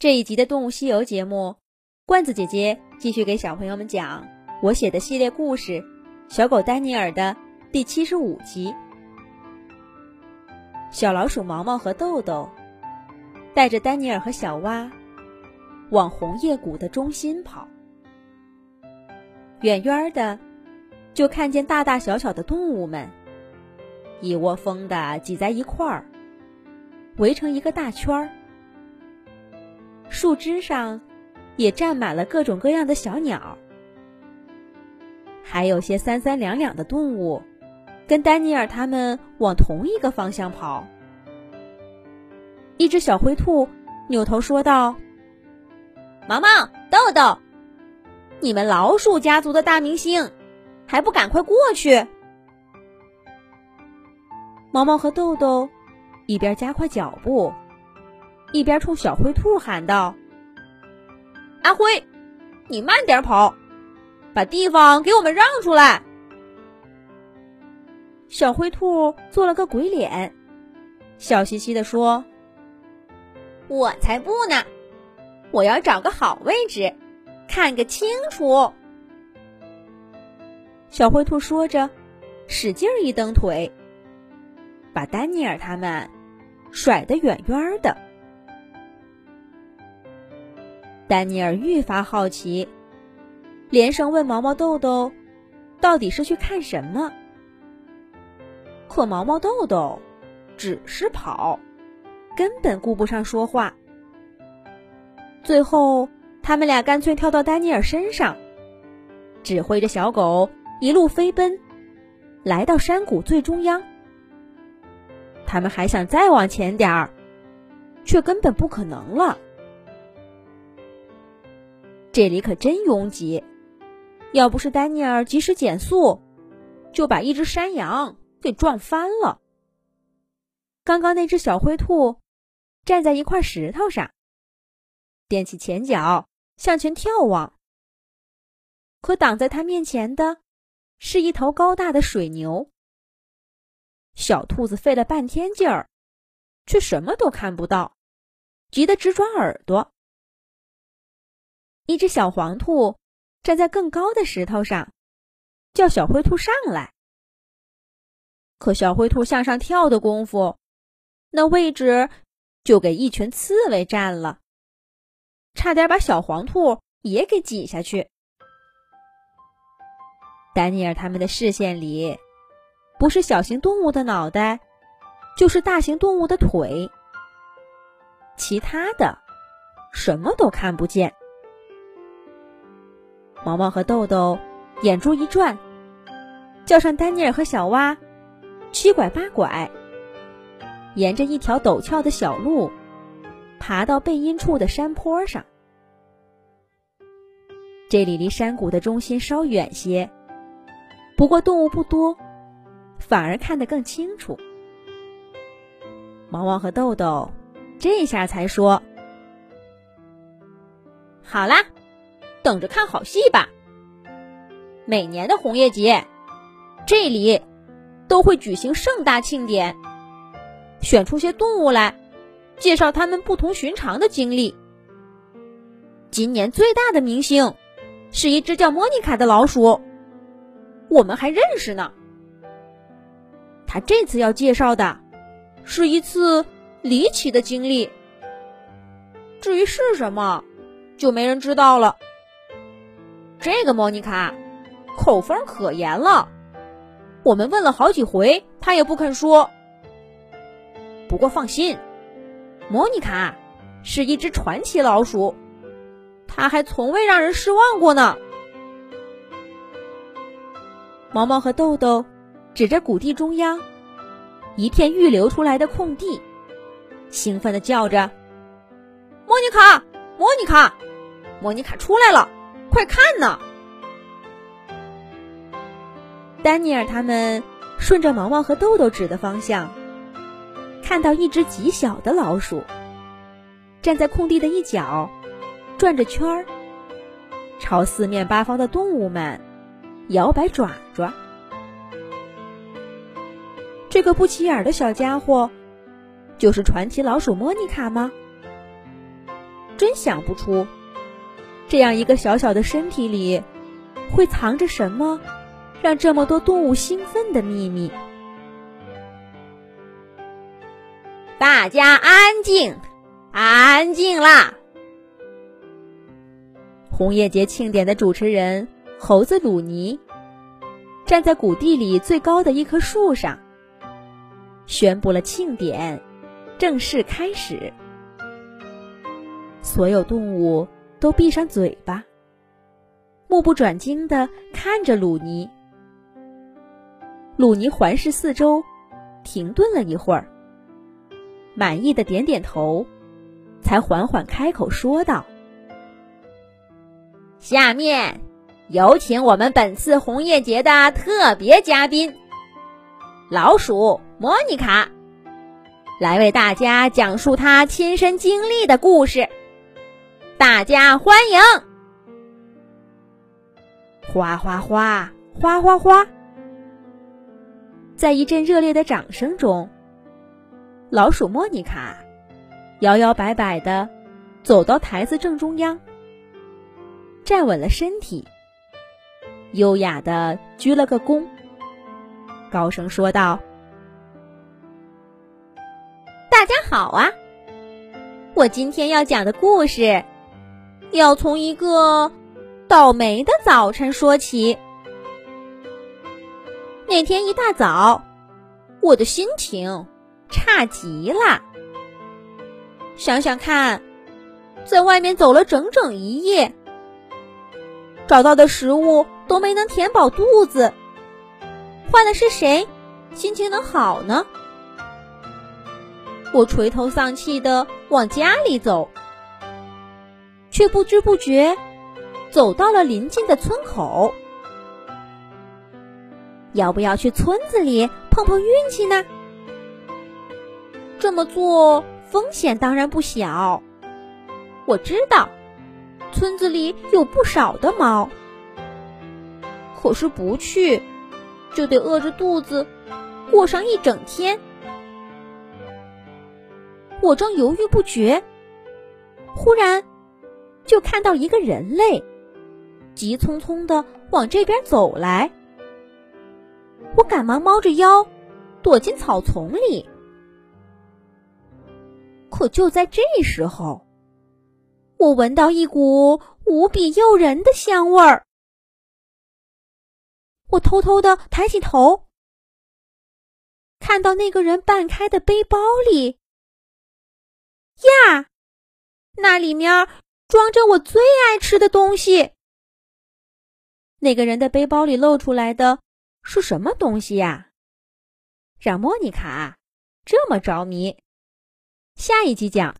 这一集的《动物西游》节目，罐子姐姐继续给小朋友们讲我写的系列故事《小狗丹尼尔》的第七十五集。小老鼠毛毛和豆豆带着丹尼尔和小蛙往红叶谷的中心跑，远远的就看见大大小小的动物们一窝蜂的挤在一块儿，围成一个大圈儿。树枝上也站满了各种各样的小鸟，还有些三三两两的动物，跟丹尼尔他们往同一个方向跑。一只小灰兔扭头说道：“毛毛、豆豆，你们老鼠家族的大明星，还不赶快过去！”毛毛和豆豆一边加快脚步。一边冲小灰兔喊道：“阿辉，你慢点跑，把地方给我们让出来。”小灰兔做了个鬼脸，笑嘻嘻的说：“我才不呢！我要找个好位置，看个清楚。”小灰兔说着，使劲一蹬腿，把丹尼尔他们甩得远远的。丹尼尔愈发好奇，连声问毛毛豆豆：“到底是去看什么？”可毛毛豆豆只是跑，根本顾不上说话。最后，他们俩干脆跳到丹尼尔身上，指挥着小狗一路飞奔，来到山谷最中央。他们还想再往前点儿，却根本不可能了。这里可真拥挤，要不是丹尼尔及时减速，就把一只山羊给撞翻了。刚刚那只小灰兔站在一块石头上，踮起前脚向前眺望，可挡在他面前的是一头高大的水牛。小兔子费了半天劲儿，却什么都看不到，急得直转耳朵。一只小黄兔站在更高的石头上，叫小灰兔上来。可小灰兔向上跳的功夫，那位置就给一群刺猬占了，差点把小黄兔也给挤下去。丹尼尔他们的视线里，不是小型动物的脑袋，就是大型动物的腿，其他的什么都看不见。毛毛和豆豆眼珠一转，叫上丹尼尔和小蛙，七拐八拐，沿着一条陡峭的小路，爬到背阴处的山坡上。这里离山谷的中心稍远些，不过动物不多，反而看得更清楚。毛毛和豆豆这下才说：“好啦。”等着看好戏吧！每年的红叶节，这里都会举行盛大庆典，选出些动物来，介绍他们不同寻常的经历。今年最大的明星是一只叫莫妮卡的老鼠，我们还认识呢。他这次要介绍的是一次离奇的经历，至于是什么，就没人知道了。这个莫妮卡口风可严了，我们问了好几回，她也不肯说。不过放心，莫妮卡是一只传奇老鼠，它还从未让人失望过呢。毛毛和豆豆指着谷地中央一片预留出来的空地，兴奋的叫着：“莫妮卡，莫妮卡，莫妮卡出来了！”快看呐！丹尼尔他们顺着毛毛和豆豆指的方向，看到一只极小的老鼠站在空地的一角，转着圈儿，朝四面八方的动物们摇摆爪爪。这个不起眼的小家伙，就是传奇老鼠莫妮卡吗？真想不出，这样一个小小的身体里，会藏着什么，让这么多动物兴奋的秘密。大家安静，安静啦！红叶节庆典的主持人猴子鲁尼站在谷地里最高的一棵树上，宣布了庆典正式开始。所有动物都闭上嘴巴，目不转睛地看着鲁尼。鲁尼环视四周，停顿了一会儿，满意的点点头，才缓缓开口说道：“下面有请我们本次红叶节的特别嘉宾——老鼠莫妮卡，来为大家讲述她亲身经历的故事。”大家欢迎！哗哗哗，哗哗哗，在一阵热烈的掌声中，老鼠莫妮卡摇摇摆摆的走到台子正中央，站稳了身体，优雅的鞠了个躬，高声说道：“大家好啊！我今天要讲的故事。”要从一个倒霉的早晨说起。那天一大早，我的心情差极了。想想看，在外面走了整整一夜，找到的食物都没能填饱肚子，换的是谁心情能好呢？我垂头丧气的往家里走。却不知不觉走到了临近的村口。要不要去村子里碰碰运气呢？这么做风险当然不小。我知道村子里有不少的猫，可是不去就得饿着肚子过上一整天。我正犹豫不决，忽然。就看到一个人类，急匆匆的往这边走来。我赶忙猫着腰，躲进草丛里。可就在这时候，我闻到一股无比诱人的香味儿。我偷偷的抬起头，看到那个人半开的背包里，呀，那里面。装着我最爱吃的东西。那个人的背包里露出来的是什么东西呀？让莫妮卡这么着迷。下一集讲。